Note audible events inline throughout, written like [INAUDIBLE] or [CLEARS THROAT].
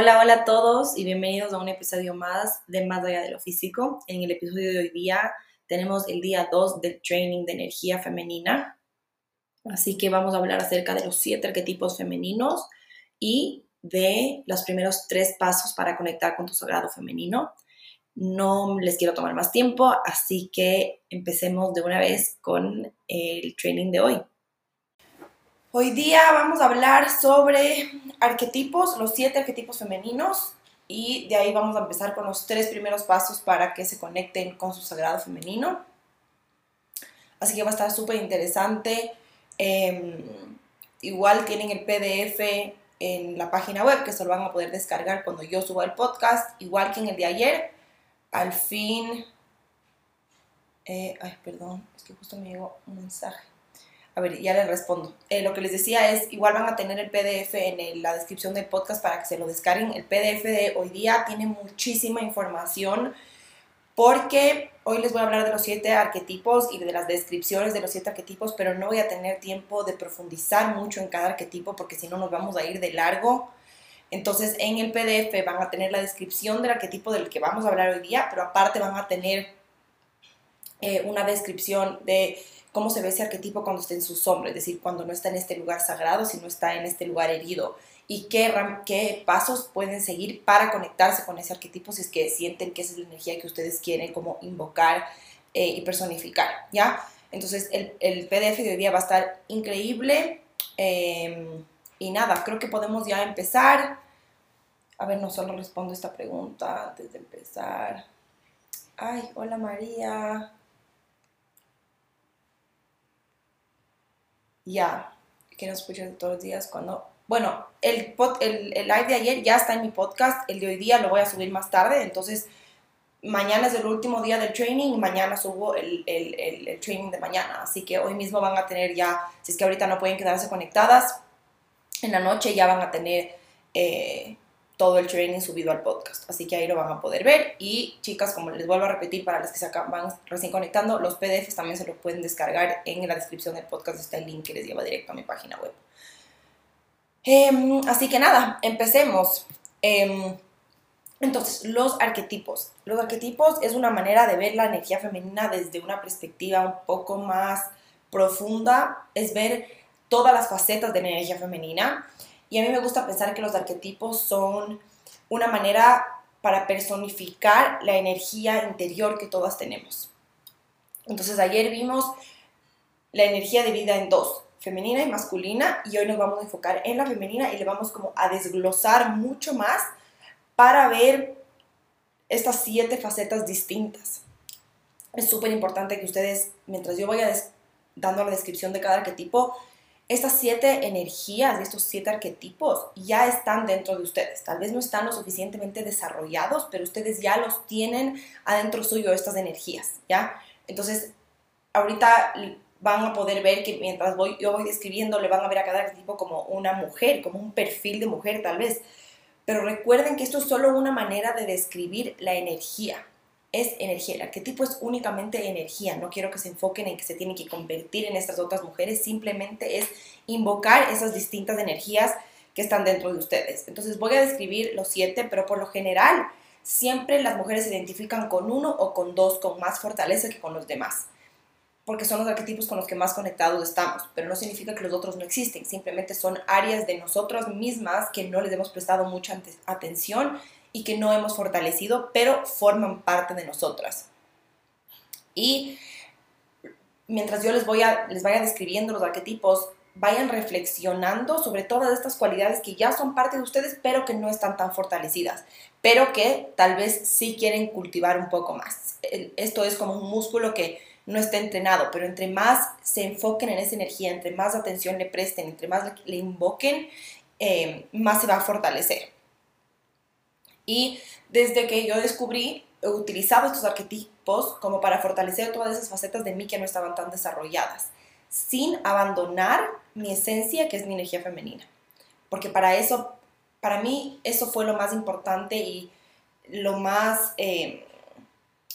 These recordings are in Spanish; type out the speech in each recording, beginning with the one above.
Hola, hola a todos y bienvenidos a un episodio más de Más allá de lo físico. En el episodio de hoy día tenemos el día 2 del training de energía femenina. Así que vamos a hablar acerca de los siete arquetipos femeninos y de los primeros tres pasos para conectar con tu sagrado femenino. No les quiero tomar más tiempo, así que empecemos de una vez con el training de hoy. Hoy día vamos a hablar sobre arquetipos, los siete arquetipos femeninos, y de ahí vamos a empezar con los tres primeros pasos para que se conecten con su sagrado femenino. Así que va a estar súper interesante. Em, igual tienen el PDF en la página web que se lo van a poder descargar cuando yo suba el podcast, igual que en el de ayer. Al fin, eh, ay, perdón, es que justo me llegó un mensaje. A ver, ya les respondo. Eh, lo que les decía es, igual van a tener el PDF en la descripción del podcast para que se lo descarguen. El PDF de hoy día tiene muchísima información porque hoy les voy a hablar de los siete arquetipos y de las descripciones de los siete arquetipos, pero no voy a tener tiempo de profundizar mucho en cada arquetipo porque si no nos vamos a ir de largo. Entonces en el PDF van a tener la descripción del arquetipo del que vamos a hablar hoy día, pero aparte van a tener eh, una descripción de cómo se ve ese arquetipo cuando está en su sombra, es decir, cuando no está en este lugar sagrado, sino está en este lugar herido. Y qué, qué pasos pueden seguir para conectarse con ese arquetipo si es que sienten que esa es la energía que ustedes quieren como invocar eh, y personificar, ¿ya? Entonces el, el, PDF de hoy día va a estar increíble. Em, y nada, creo que podemos ya empezar. A ver, no solo respondo esta pregunta antes de empezar. Ay, hola María. Ya, que nos escuchan todos los días cuando... Bueno, el, el, el, live de ayer ya está en mi podcast, el de hoy día lo voy a subir más tarde, entonces mañana es el último día del training y mañana subo el, el, el, training de mañana, así que hoy mismo van a tener ya, si es que ahorita no pueden quedarse conectadas, en la noche ya van a tener eh, todo el training subido al podcast. Así que ahí lo van a poder ver. Y chicas, como les vuelvo a repetir para las que se van recién conectando, los PDFs también se los pueden descargar en la descripción del podcast. Está el link que les lleva directo a mi página web. Em, así que nada, empecemos. Em, entonces, los arquetipos. Los arquetipos es una manera de ver la energía femenina desde una perspectiva un poco más profunda. Es ver todas las facetas de la energía femenina y a mí me gusta pensar que los arquetipos son una manera para personificar la energía interior que todas tenemos. Entonces ayer vimos la energía dividida en dos, femenina y masculina, y hoy nos vamos a enfocar en la femenina y le vamos como a desglosar mucho más para ver estas siete facetas distintas. Es súper importante que ustedes, mientras yo vaya dando la descripción de cada arquetipo, estas siete energías y estos siete arquetipos ya están dentro de ustedes. Tal vez no están lo suficientemente desarrollados, pero ustedes ya los tienen adentro suyo estas energías, ¿ya? Entonces, ahorita van a poder ver que mientras voy, yo voy describiendo, le van a ver a cada arquetipo como una mujer, como un perfil de mujer tal vez. Pero recuerden que esto es solo una manera de describir la energía es energía. El arquetipo es únicamente energía. No quiero que se enfoquen en que se tienen que convertir en estas otras mujeres. Simplemente es invocar esas distintas energías que están dentro de ustedes. Entonces voy a describir los siete, pero por lo general siempre las mujeres se identifican con uno o con dos con más fortaleza que con los demás. Porque son los arquetipos con los que más conectados estamos. Pero no significa que los otros no existen. Simplemente son áreas de nosotras mismas que no les hemos prestado mucha atención y que no hemos fortalecido, pero forman parte de nosotras. Y mientras yo les, voy a, les vaya describiendo los arquetipos, vayan reflexionando sobre todas estas cualidades que ya son parte de ustedes, pero que no están tan fortalecidas, pero que tal vez sí quieren cultivar un poco más. Esto es como un músculo que no está entrenado, pero entre más se enfoquen en esa energía, entre más atención le presten, entre más le invoquen, eh, más se va a fortalecer. Y desde que yo descubrí, he utilizado estos arquetipos como para fortalecer todas esas facetas de mí que no estaban tan desarrolladas, sin abandonar mi esencia, que es mi energía femenina. Porque para eso, para mí, eso fue lo más importante y lo más, eh,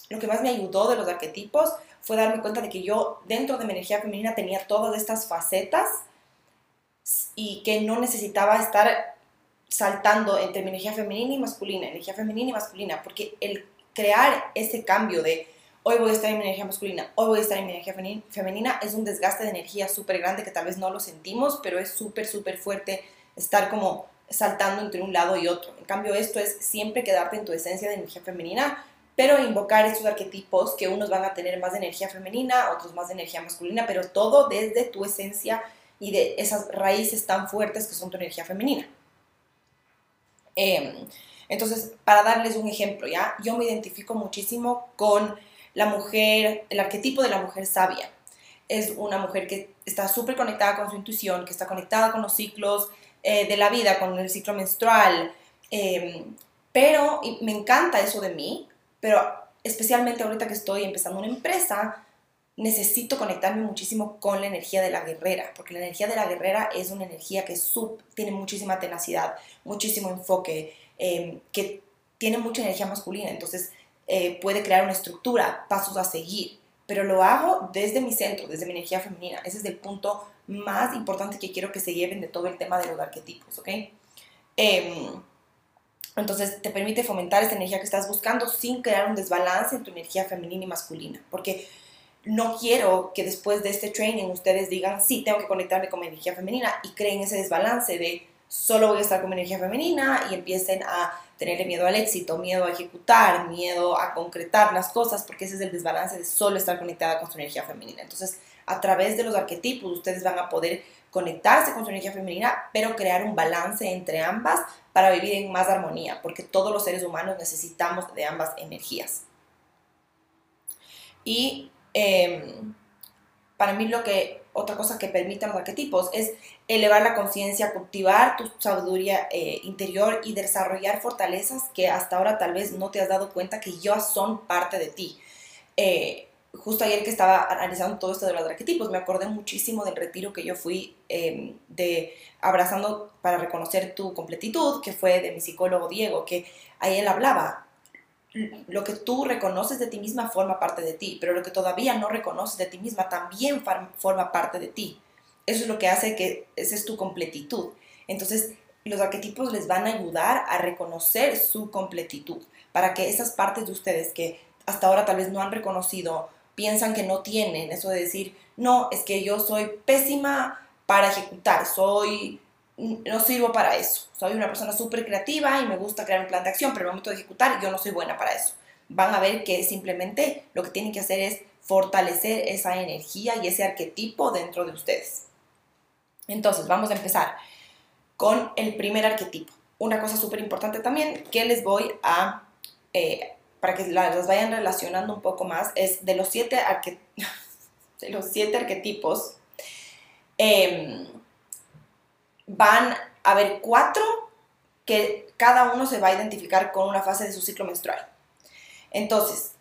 lo que más me ayudó de los arquetipos fue darme cuenta de que yo dentro de mi energía femenina tenía todas estas facetas y que no necesitaba estar saltando entre mi energía femenina y masculina, energía femenina y masculina, porque el crear ese cambio de hoy voy a estar en mi energía masculina, hoy voy a estar en mi energía femenina, es un desgaste de energía súper grande que tal vez no lo sentimos, pero es súper, súper fuerte estar como saltando entre un lado y otro. En cambio, esto es siempre quedarte en tu esencia de energía femenina, pero invocar estos arquetipos que unos van a tener más de energía femenina, otros más de energía masculina, pero todo desde tu esencia y de esas raíces tan fuertes que son tu energía femenina. Em, entonces, para darles un ejemplo, ¿ya? Yo me identifico muchísimo con la mujer, el arquetipo de la mujer sabia. Es una mujer que está súper conectada con su intuición, que está conectada con los ciclos eh, de la vida, con el ciclo menstrual. Em, pero me encanta eso de mí, pero especialmente ahorita que estoy empezando una empresa, necesito conectarme muchísimo con la energía de la guerrera, porque la energía de la guerrera es una energía que sub, tiene muchísima tenacidad, muchísimo enfoque, em, que tiene mucha energía masculina, entonces eh, puede crear una estructura, pasos a seguir, pero lo hago desde mi centro, desde mi energía femenina. Ese es el punto más importante que quiero que se lleven de todo el tema de los arquetipos, ¿ok? Em, entonces te permite fomentar esta energía que estás buscando sin crear un desbalance en tu energía femenina y masculina, porque no quiero que después de este training ustedes digan, sí, tengo que conectarme con mi energía femenina y creen ese desbalance de solo voy a estar con mi energía femenina y empiecen a tenerle miedo al éxito, miedo a ejecutar, miedo a concretar las cosas, porque ese es el desbalance de solo estar conectada con su energía femenina. Entonces, a través de los arquetipos, ustedes van a poder conectarse con su energía femenina, pero crear un balance entre ambas para vivir en más armonía, porque todos los seres humanos necesitamos de ambas energías. Y Em, para mí lo que, otra cosa que permiten los arquetipos es elevar la conciencia, cultivar tu sabiduría eh, interior y desarrollar fortalezas que hasta ahora tal vez no te has dado cuenta que ya son parte de ti. Eh, justo ayer que estaba analizando todo esto de los arquetipos, me acordé muchísimo del retiro que yo fui em, de Abrazando para reconocer tu completitud, que fue de mi psicólogo Diego, que ahí él hablaba, lo que tú reconoces de ti misma forma parte de ti, pero lo que todavía no reconoces de ti misma también forma parte de ti. Eso es lo que hace que esa es tu completitud. Entonces, los arquetipos les van a ayudar a reconocer su completitud, para que esas partes de ustedes que hasta ahora tal vez no han reconocido, piensan que no tienen, eso de decir, no, es que yo soy pésima para ejecutar, soy no sirvo para eso. Soy una persona súper creativa y me gusta crear un plan de acción, pero el momento de ejecutar yo no soy buena para eso. Van a ver que simplemente lo que tienen que hacer es fortalecer esa energía y ese arquetipo dentro de ustedes. Entonces, vamos a empezar con el primer arquetipo. Una cosa súper importante también que les voy a, eh, para que las vayan relacionando un poco más, es de los siete, [LAUGHS] de los siete arquetipos. Eh, van a haber cuatro que cada uno se va a identificar con una fase de su ciclo menstrual. Entonces,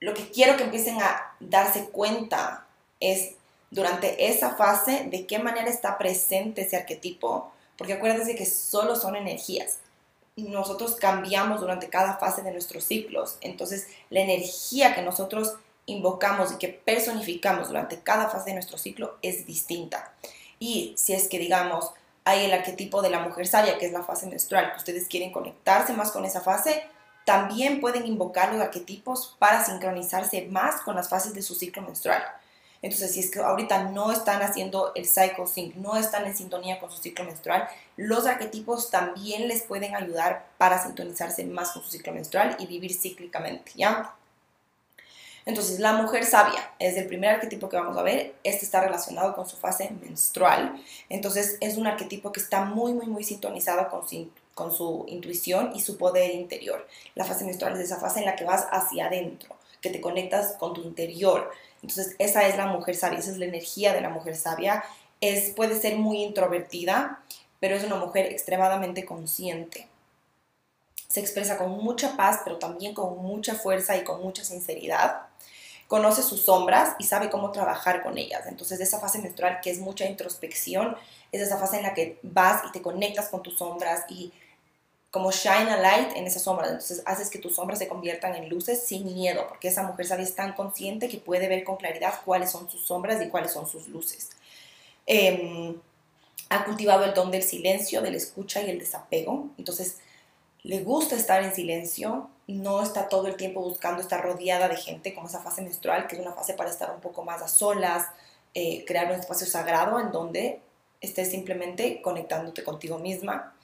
lo que quiero que empiecen a darse cuenta es durante esa fase de qué manera está presente ese arquetipo, porque acuérdense que solo son energías. Nosotros cambiamos durante cada fase de nuestros ciclos, entonces la energía que nosotros invocamos y que personificamos durante cada fase de nuestro ciclo es distinta. Y si es que, digamos, hay el arquetipo de la mujer sabia, que es la fase menstrual, que ustedes quieren conectarse más con esa fase, también pueden invocar los arquetipos para sincronizarse más con las fases de su ciclo menstrual. Entonces, si es que ahorita no están haciendo el cycle sync, no están en sintonía con su ciclo menstrual, los arquetipos también les pueden ayudar para sintonizarse más con su ciclo menstrual y vivir cíclicamente, ¿ya? Entonces, la mujer sabia es el primer arquetipo que vamos a ver. Este está relacionado con su fase menstrual. Entonces, es un arquetipo que está muy, muy, muy sintonizado con su, con su intuición y su poder interior. La fase menstrual es esa fase en la que vas hacia adentro, que te conectas con tu interior. Entonces, esa es la mujer sabia, esa es la energía de la mujer sabia. Es, puede ser muy introvertida, pero es una mujer extremadamente consciente se expresa con mucha paz, pero también con mucha fuerza y con mucha sinceridad conoce sus sombras y sabe cómo trabajar con ellas. Entonces, esa fase menstrual que es mucha introspección, es esa fase en la que vas y te conectas con tus sombras y como shine a light en esas sombras. Entonces, haces que tus sombras se conviertan en luces sin miedo, porque esa mujer sabe es tan consciente que puede ver con claridad cuáles son sus sombras y cuáles son sus luces. Em, ha cultivado el don del silencio, del escucha y el desapego. Entonces, le gusta estar en silencio, no está todo el tiempo buscando estar rodeada de gente como esa fase menstrual, que es una fase para estar un poco más a solas, eh, crear un espacio sagrado en donde estés simplemente conectándote contigo misma.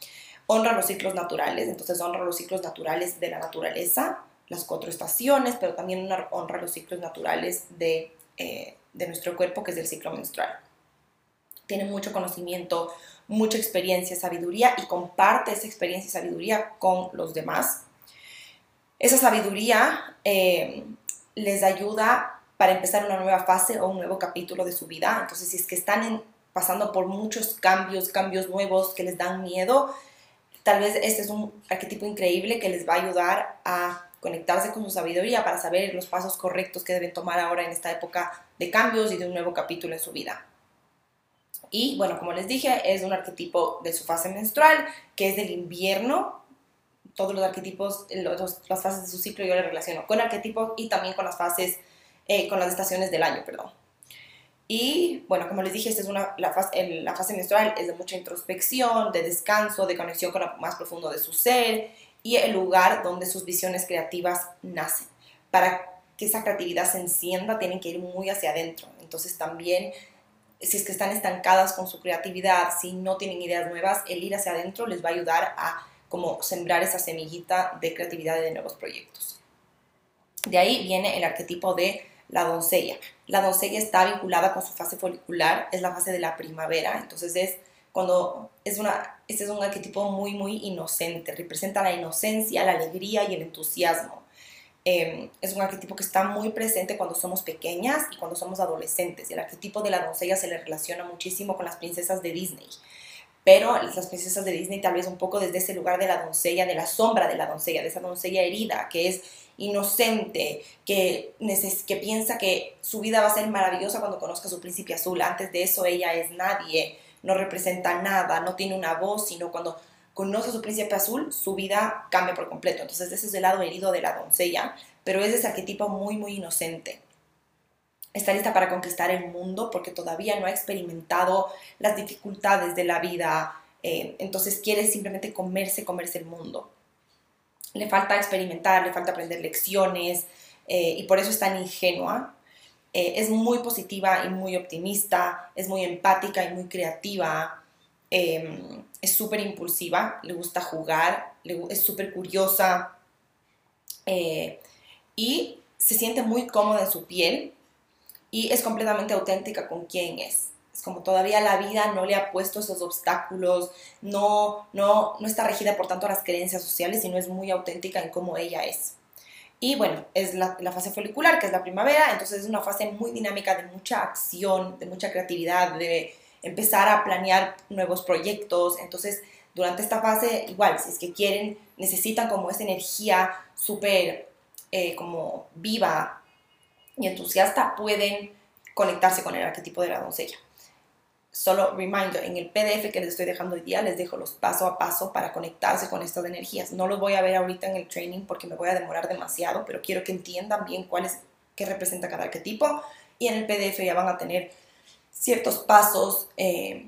Honra los ciclos naturales, entonces honra los ciclos naturales de la naturaleza, las cuatro estaciones, pero también honra los ciclos naturales de, eh, de nuestro cuerpo, que es el ciclo menstrual. Tiene mucho conocimiento, mucha experiencia, sabiduría y comparte esa experiencia y sabiduría con los demás. Esa sabiduría eh, les ayuda para empezar una nueva fase o un nuevo capítulo de su vida. Entonces, si es que están pasando por muchos cambios, cambios nuevos que les dan miedo, tal vez este es un arquetipo increíble que les va a ayudar a conectarse con su sabiduría para saber los pasos correctos que deben tomar ahora en esta época de cambios y de un nuevo capítulo en su vida. Y bueno, como les dije, es un arquetipo de su fase menstrual, que es del invierno. Todos los arquetipos, las fases de su ciclo yo le relaciono con arquetipos y también con las fases, eh, con las estaciones del año, perdón. Y bueno, como les dije, esta es una, la, fase, la fase menstrual es de mucha introspección, de descanso, de conexión con lo más profundo de su ser y el lugar donde sus visiones creativas nacen. Para que esa creatividad se encienda, tienen que ir muy hacia adentro. Entonces también si es que están estancadas con su creatividad, si no tienen ideas nuevas, el ir hacia adentro les va a ayudar a como sembrar esa semillita de creatividad y de nuevos proyectos. De ahí viene el arquetipo de la doncella. La doncella está vinculada con su fase folicular, es la fase de la primavera, entonces es cuando es una, este es un arquetipo muy, muy inocente, representa la inocencia, la alegría y el entusiasmo. Em, es un arquetipo que está muy presente cuando somos pequeñas y cuando somos adolescentes. El arquetipo de la doncella se le relaciona muchísimo con las princesas de Disney. Pero las princesas de Disney tal vez un poco desde ese lugar de la doncella, de la sombra de la doncella, de esa doncella herida, que es inocente, que, piensa que su vida va a ser maravillosa cuando conozca a su príncipe azul. Antes de eso ella es nadie, no representa nada, no tiene una voz, sino cuando conoce a su príncipe azul, su vida cambia por completo. Entonces ese es el lado herido de la doncella, pero es ese arquetipo muy, muy inocente. Está lista para conquistar el mundo porque todavía no ha experimentado las dificultades de la vida, eh, entonces quiere simplemente comerse, comerse el mundo. Le falta experimentar, le falta aprender lecciones eh, y por eso es tan ingenua. Eh, es muy positiva y muy optimista, es muy empática y muy creativa, Em, es súper impulsiva, le gusta jugar, es súper curiosa y se siente muy cómoda en su piel y es completamente auténtica con quien es. Es como todavía la vida no le ha puesto esos obstáculos, no, no, no está regida por tanto las creencias sociales, sino es muy auténtica en cómo ella es. Y bueno, es la, la, fase folicular, que es la primavera, entonces es una fase muy dinámica de mucha acción, de mucha creatividad, de empezar a planear nuevos proyectos. Entonces, durante esta fase, igual, si es que quieren, necesitan como esa energía súper eh, como viva y entusiasta, pueden conectarse con el arquetipo de la doncella. Solo reminder, en el PDF que les estoy dejando hoy día les dejo los paso a paso para conectarse con estas energías. No los voy a ver ahorita en el training porque me voy a demorar demasiado, pero quiero que entiendan bien cuál qué representa cada arquetipo. Y en el PDF ya van a tener ciertos pasos eh,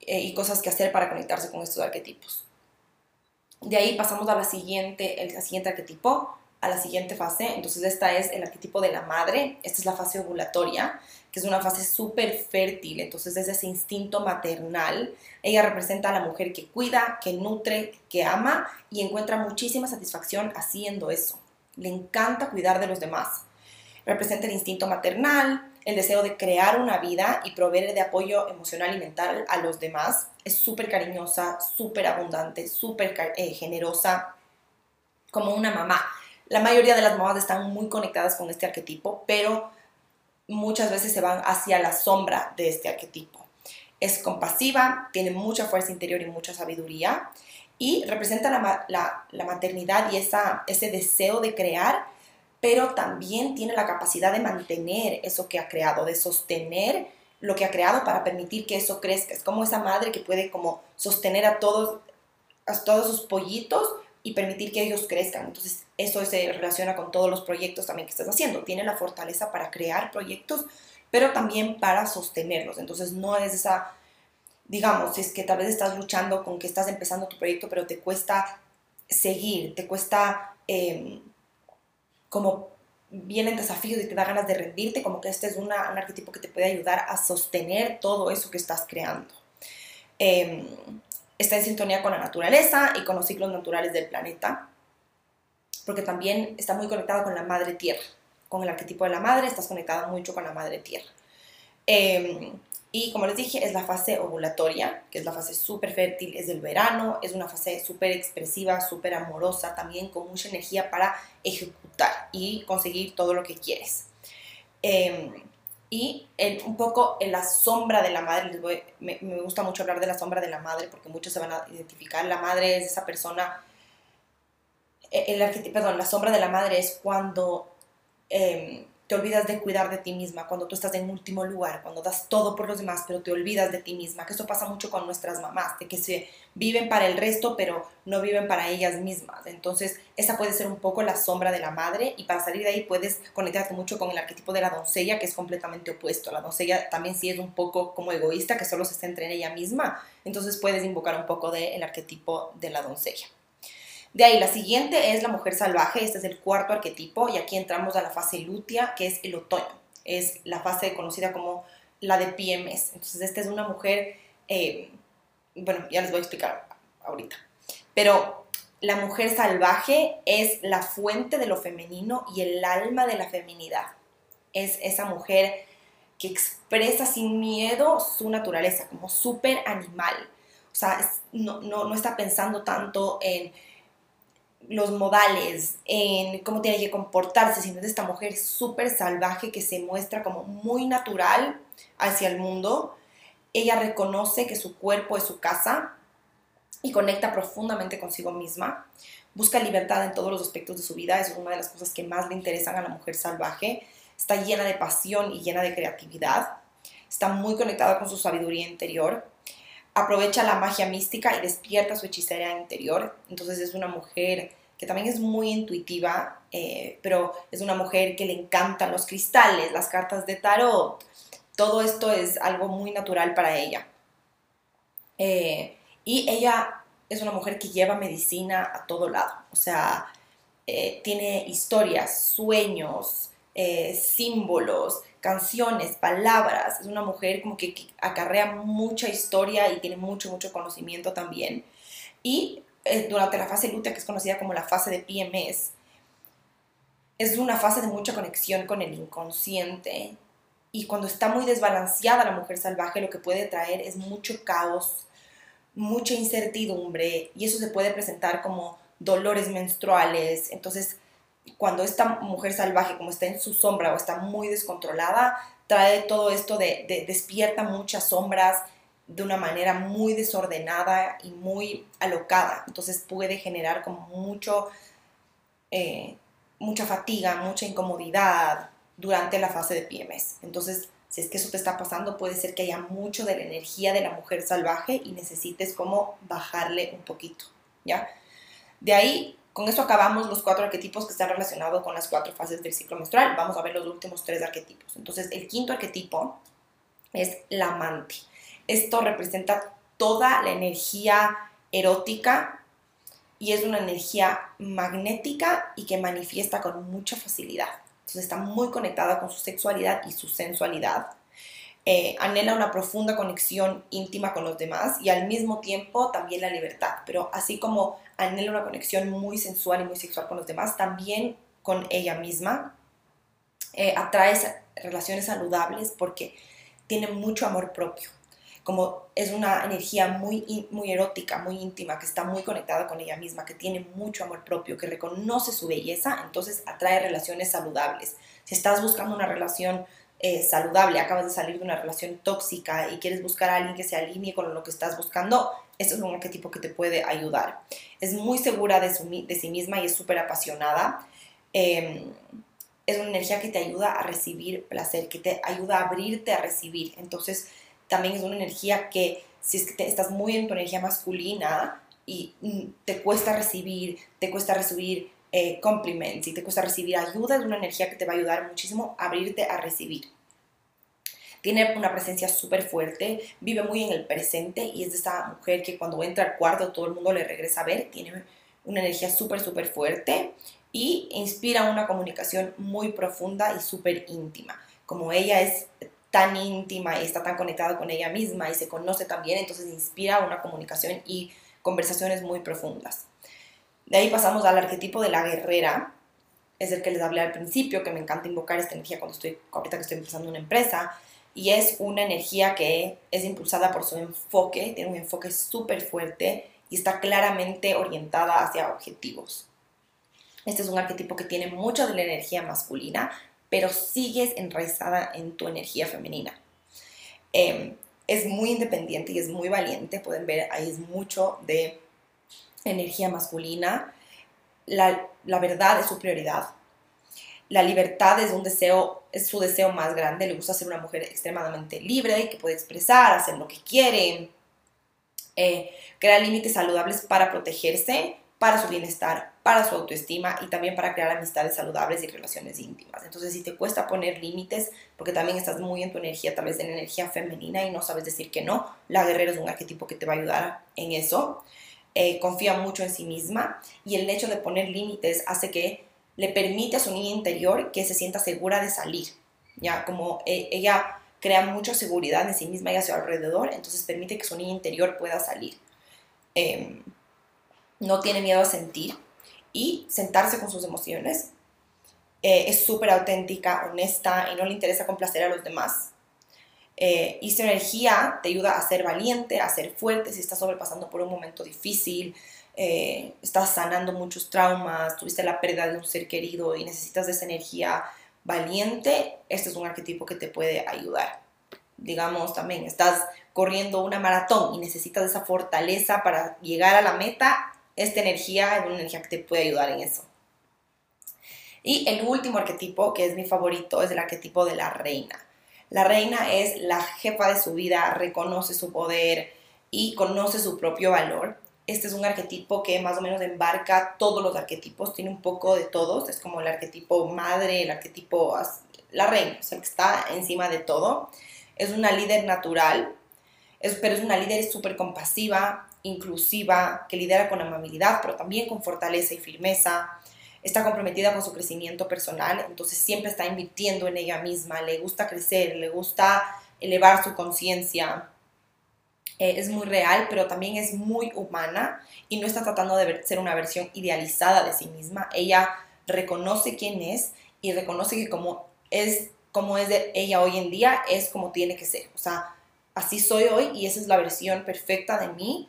eh, y cosas que hacer para conectarse con estos arquetipos. De ahí pasamos a la siguiente, el siguiente arquetipo, a la siguiente fase. Entonces esta es el arquetipo de la madre, esta es la fase ovulatoria, que es una fase súper fértil, entonces es ese instinto maternal. Ella representa a la mujer que cuida, que nutre, que ama y encuentra muchísima satisfacción haciendo eso. Le encanta cuidar de los demás. Representa el instinto maternal, el deseo de crear una vida y proveer de apoyo emocional y mental a los demás. Es súper cariñosa, súper abundante, súper eh, generosa, como una mamá. La mayoría de las mamás están muy conectadas con este arquetipo, pero muchas veces se van hacia la sombra de este arquetipo. Es compasiva, tiene mucha fuerza interior y mucha sabiduría y representa la, maternidad y esa, ese deseo de crear pero también tiene la capacidad de mantener eso que ha creado, de sostener lo que ha creado para permitir que eso crezca. Es como esa madre que puede como sostener a todos, a todos sus pollitos y permitir que ellos crezcan. Entonces, eso se relaciona con todos los proyectos también que estás haciendo. Tiene la fortaleza para crear proyectos, pero también para sostenerlos. Entonces, no es esa digamos, es que tal vez estás luchando con que estás empezando tu proyecto, pero te cuesta seguir, te cuesta em, como vienen desafíos y te da ganas de rendirte, como que este es un arquetipo que te puede ayudar a sostener todo eso que estás creando. Em, está en sintonía con la naturaleza y con los ciclos naturales del planeta, porque también está muy conectado con la madre tierra. Con el arquetipo de la madre estás conectado mucho con la madre tierra. Em, y como les dije, es la fase ovulatoria, que es la fase súper fértil, es del verano, es una fase súper expresiva, súper amorosa, también con mucha energía para ejecutar y conseguir todo lo que quieres. Em, y un poco en la sombra de la madre, me, gusta mucho hablar de la sombra de la madre porque muchos se van a identificar, la madre es esa persona, e, el, perdón, la sombra de la madre es cuando... Em, te olvidas de cuidar de ti misma, cuando tú estás en último lugar, cuando das todo por los demás, pero te olvidas de ti misma, que eso pasa mucho con nuestras mamás, de que se viven para el resto, pero no viven para ellas mismas. Entonces, esa puede ser un poco la sombra de la madre y para salir de ahí puedes conectarte mucho con el arquetipo de la doncella, que es completamente opuesto. La doncella también sí es un poco como egoísta, que solo se centra en ella misma, entonces puedes invocar un poco del arquetipo de la doncella. De ahí, la siguiente es la mujer salvaje, este es el cuarto arquetipo, y aquí entramos a la fase lútea, que es el otoño. Es la fase conocida como la de PMS. Entonces, esta es una mujer, eh, bueno, ya les voy a explicar ahorita. Pero la mujer salvaje es la fuente de lo femenino y el alma de la feminidad. Es esa mujer que expresa sin miedo su naturaleza, como súper animal. O sea, no, no, no está pensando tanto en los modales, en cómo tiene que comportarse, sino es esta mujer súper salvaje que se muestra como muy natural hacia el mundo. Ella reconoce que su cuerpo es su casa y conecta profundamente consigo misma. Busca libertad en todos los aspectos de su vida, es una de las cosas que más le interesan a la mujer salvaje. Está llena de pasión y llena de creatividad. Está muy conectada con su sabiduría interior aprovecha la magia mística y despierta su hechicería interior. Entonces es una mujer que también es muy intuitiva, eh, pero es una mujer que le encantan los cristales, las cartas de tarot. Todo esto es algo muy natural para ella. Eh, y ella es una mujer que lleva medicina a todo lado. O sea, eh, tiene historias, sueños, símbolos, canciones, palabras. Es una mujer como que, acarrea mucha historia y tiene mucho, mucho conocimiento también. Y eh, durante la fase lútea, que es conocida como la fase de PMS, es una fase de mucha conexión con el inconsciente. Y cuando está muy desbalanceada la mujer salvaje, lo que puede traer es mucho caos, mucha incertidumbre, y eso se puede presentar como dolores menstruales. Entonces, cuando esta mujer salvaje, como está en su sombra o está muy descontrolada, trae todo esto de, despierta muchas sombras de una manera muy desordenada y muy alocada. Entonces puede generar como mucho, eh, mucha fatiga, mucha incomodidad durante la fase de PMS. Entonces, si es que eso te está pasando, puede ser que haya mucho de la energía de la mujer salvaje y necesites como bajarle un poquito, ¿ya? De ahí con eso acabamos los cuatro arquetipos que están relacionados con las cuatro fases del ciclo menstrual. Vamos a ver los últimos tres arquetipos. Entonces, el quinto arquetipo es la amante. Esto representa toda la energía erótica y es una energía magnética y que manifiesta con mucha facilidad. Entonces está muy conectada con su sexualidad y su sensualidad. Eh, anhela una profunda conexión íntima con los demás y al mismo tiempo también la libertad. Pero así como anhela una conexión muy sensual y muy sexual con los demás, también con ella misma. Eh, atrae relaciones saludables porque tiene mucho amor propio. Como es una energía muy, muy erótica, muy íntima, que está muy conectada con ella misma, que tiene mucho amor propio, que reconoce su belleza, entonces atrae relaciones saludables. Si estás buscando una relación eh, saludable, acabas de salir de una relación tóxica y quieres buscar a alguien que se alinee con lo que estás buscando, este es un arquetipo que te puede ayudar. Es muy segura de, de sí misma y es súper apasionada. Em, es una energía que te ayuda a recibir placer, que te ayuda a abrirte a recibir. Entonces, también es una energía que si estás muy en tu energía masculina y mm, te cuesta recibir, te cuesta recibir eh, compliments y te cuesta recibir ayuda, es una energía que te va a ayudar muchísimo a abrirte a recibir. Tiene una presencia súper fuerte, vive muy en el presente y es de esa mujer que cuando entra al cuarto todo el mundo le regresa a ver. Tiene una energía súper, súper fuerte y inspira una comunicación muy profunda y súper íntima. Como ella es tan íntima y está tan conectada con ella misma y se conoce también, entonces inspira una comunicación y conversaciones muy profundas. De ahí pasamos al arquetipo de la guerrera, es el que les hablé al principio, que me encanta invocar esta energía cuando estoy, ahorita que estoy empezando una empresa, y es una energía que es impulsada por su enfoque, tiene un enfoque súper fuerte y está claramente orientada hacia objetivos. Este es un arquetipo que tiene mucha de la energía masculina, pero sigues enraizada en tu energía femenina. Em, es muy independiente y es muy valiente, pueden ver, ahí es mucho de energía masculina. La, la verdad es su prioridad, la libertad es un deseo, es su deseo más grande, le gusta ser una mujer extremadamente libre, que puede expresar, hacer lo que quiere, eh, crear límites saludables para protegerse, para su bienestar, para su autoestima y también para crear amistades saludables y relaciones íntimas. Entonces, si te cuesta poner límites, porque también estás muy en tu energía, tal vez en energía femenina y no sabes decir que no, la guerrera es un arquetipo que te va a ayudar en eso. Eh, confía mucho en sí misma y el hecho de poner límites hace que le permite a su niña interior que se sienta segura de salir. Ya como eh, ella crea mucha seguridad en sí misma y a su alrededor, entonces permite que su niña interior pueda salir. Em, no tiene miedo a sentir y sentarse con sus emociones. Eh, es súper auténtica, honesta y no le interesa complacer a los demás. Eh, y su energía te ayuda a ser valiente, a ser fuerte si estás sobrepasando por un momento difícil, eh, estás sanando muchos traumas, tuviste la pérdida de un ser querido y necesitas de esa energía valiente, este es un arquetipo que te puede ayudar. Digamos también, estás corriendo una maratón y necesitas esa fortaleza para llegar a la meta, esta energía es una energía que te puede ayudar en eso. Y el último arquetipo, que es mi favorito, es el arquetipo de la reina. La reina es la jefa de su vida, reconoce su poder y conoce su propio valor este es un arquetipo que más o menos embarca todos los arquetipos, tiene un poco de todos, es como el arquetipo madre, el arquetipo la reina, o sea, que está encima de todo. Es una líder natural, pero es una líder súper compasiva, inclusiva, que lidera con amabilidad, pero también con fortaleza y firmeza. Está comprometida con su crecimiento personal, entonces siempre está invirtiendo en ella misma, le gusta crecer, le gusta elevar su conciencia, eh, es muy real, pero también es muy humana y no está tratando de ser una versión idealizada de sí misma. Ella reconoce quién es y reconoce que como es, como es de ella hoy en día, es como tiene que ser. O sea, así soy hoy y esa es la versión perfecta de mí.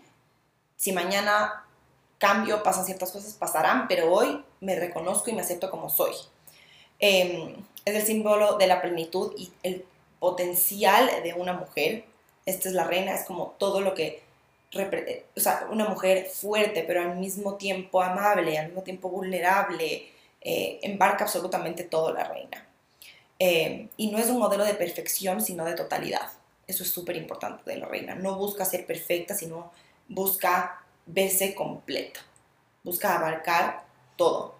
Si mañana cambio, pasan ciertas cosas, pasarán, pero hoy me reconozco y me acepto como soy. Em, es el símbolo de la plenitud y el potencial de una mujer esta es la reina, es como todo lo que, o sea, una mujer fuerte, pero al mismo tiempo amable, al mismo tiempo vulnerable, eh, embarca absolutamente todo la reina. Eh, y no es un modelo de perfección, sino de totalidad. Eso es súper importante de la reina. No busca ser perfecta, sino busca verse completa. Busca abarcar todo.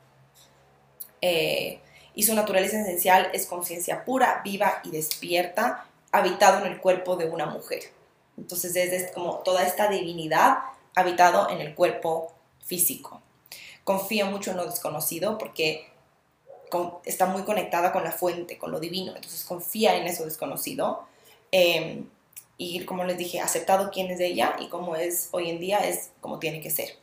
Eh, y su naturaleza esencial es conciencia pura, viva y despierta, habitado en el cuerpo de una mujer. Entonces es como toda esta divinidad habitado en el cuerpo físico. Confía mucho en lo desconocido porque está muy conectada con la fuente, con lo divino. Entonces confía en eso desconocido. Em, y como les dije, aceptado quién es ella y cómo es hoy en día es como tiene que ser.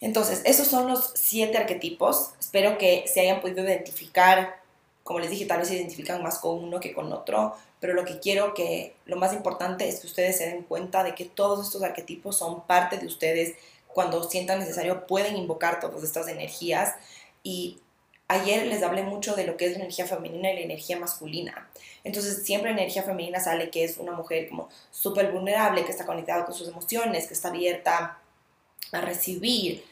Entonces, esos son los siete arquetipos. Espero que se hayan podido identificar como les dije, tal vez se identifican más con uno que con otro, pero lo que quiero que, lo más importante es que ustedes se den cuenta de que todos estos arquetipos son parte de ustedes. Cuando sientan necesario pueden invocar todas estas energías y ayer les hablé mucho de lo que es la energía femenina y la energía masculina. Entonces siempre la energía femenina sale que es una mujer como súper vulnerable, que está conectada con sus emociones, que está abierta a recibir,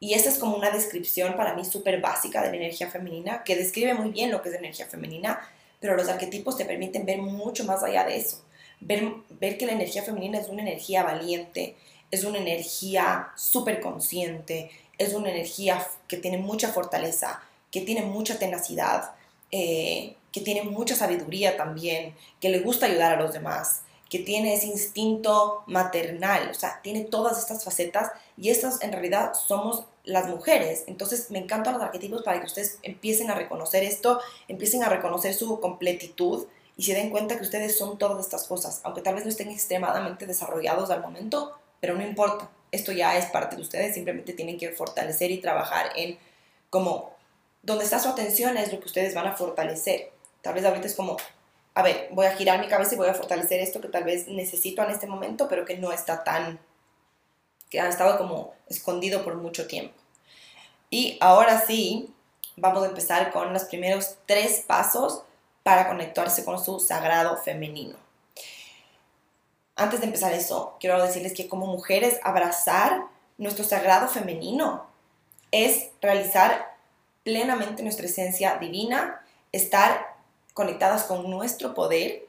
y esa es como una descripción para mí súper básica de la energía femenina, que describe muy bien lo que es la energía femenina, pero los arquetipos te permiten ver mucho más allá de eso. Ver, ver que la energía femenina es una energía valiente, es una energía súper consciente, es una energía que tiene mucha fortaleza, que tiene mucha tenacidad, eh, que tiene mucha sabiduría también, que le gusta ayudar a los demás, que tiene ese instinto maternal, o sea, tiene todas estas facetas y estas en realidad somos las mujeres. Entonces me encantan los arquetipos para que ustedes empiecen a reconocer esto, empiecen a reconocer su completitud y se den cuenta que ustedes son todas estas cosas, aunque tal vez no estén extremadamente desarrollados al momento, pero no importa, esto ya es parte de ustedes, simplemente tienen que fortalecer y trabajar en como donde está su atención es lo que ustedes van a fortalecer. Tal vez ahorita es como, a ver, voy a girar mi cabeza y voy a fortalecer esto que tal vez necesito en este momento, pero que no está tan, que ha estado como escondido por mucho tiempo. Y ahora sí, vamos a empezar con los primeros tres pasos para conectarse con su sagrado femenino. Antes de empezar eso, quiero decirles que como mujeres abrazar nuestro sagrado femenino es realizar plenamente nuestra esencia divina, estar conectadas con nuestro poder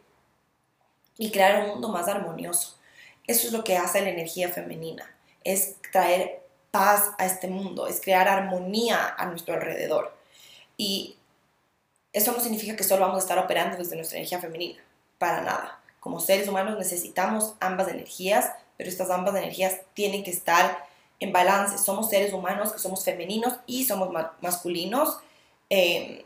y crear un mundo más armonioso. Eso es lo que hace la energía femenina, es traer paz a este mundo, es crear armonía a nuestro alrededor. Y eso no significa que solo vamos a estar operando desde nuestra energía femenina, para nada. Como seres humanos necesitamos ambas energías, pero estas ambas energías tienen que estar en balance. Somos seres humanos que somos femeninos y somos masculinos. Eh,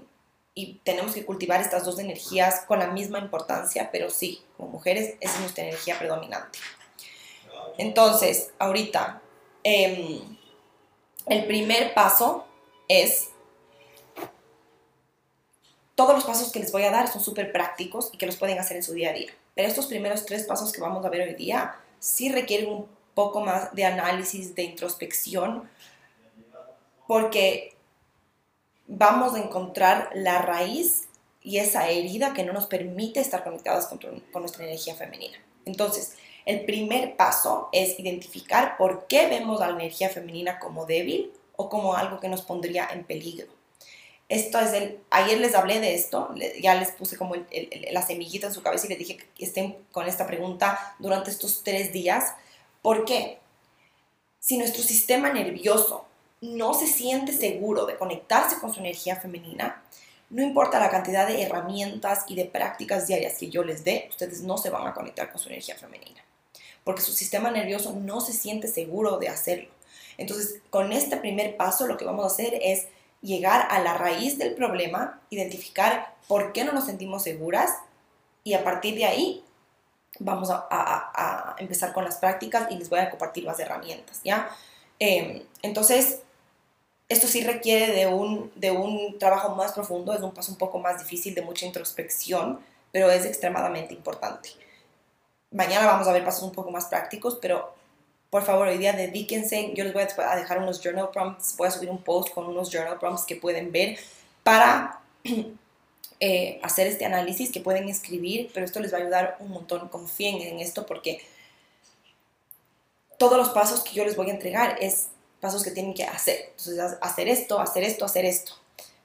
y tenemos que cultivar estas dos energías con la misma importancia, pero sí, como mujeres, es nuestra energía predominante. Entonces, ahorita, em, el primer paso es, todos los pasos que les voy a dar son súper prácticos y que los pueden hacer en su día a día, pero estos primeros tres pasos que vamos a ver hoy día sí requieren un poco más de análisis, de introspección, porque vamos a encontrar la raíz y esa herida que no nos permite estar conectadas con, nuestra energía femenina. Entonces, el primer paso es identificar por qué vemos a la energía femenina como débil o como algo que nos pondría en peligro. Esto es el, ayer les hablé de esto, ya les puse como la semillita en su cabeza y les dije que estén con esta pregunta durante estos tres días ¿Por qué? Si nuestro sistema nervioso no se siente seguro de conectarse con su energía femenina, no importa la cantidad de herramientas y de prácticas diarias que yo les dé, ustedes no se van a conectar con su energía femenina, porque su sistema nervioso no se siente seguro de hacerlo. Entonces, con este primer paso, lo que vamos a hacer es llegar a la raíz del problema, identificar por qué no nos sentimos seguras y a partir de ahí vamos a, empezar con las prácticas y les voy a compartir las herramientas, ¿ya? Em, entonces, esto sí requiere de un, de un trabajo más profundo, es un paso un poco más difícil, de mucha introspección, pero es extremadamente importante. Mañana vamos a ver pasos un poco más prácticos, pero por favor, hoy día dedíquense, yo les voy a dejar unos journal prompts, voy a subir un post con unos journal prompts que pueden ver para [CLEARS THROAT] Eh, hacer este análisis, que pueden escribir, pero esto les va a ayudar un montón. Confíen en esto porque todos los pasos que yo les voy a entregar es pasos que tienen que hacer. Entonces, hacer esto, hacer esto, hacer esto.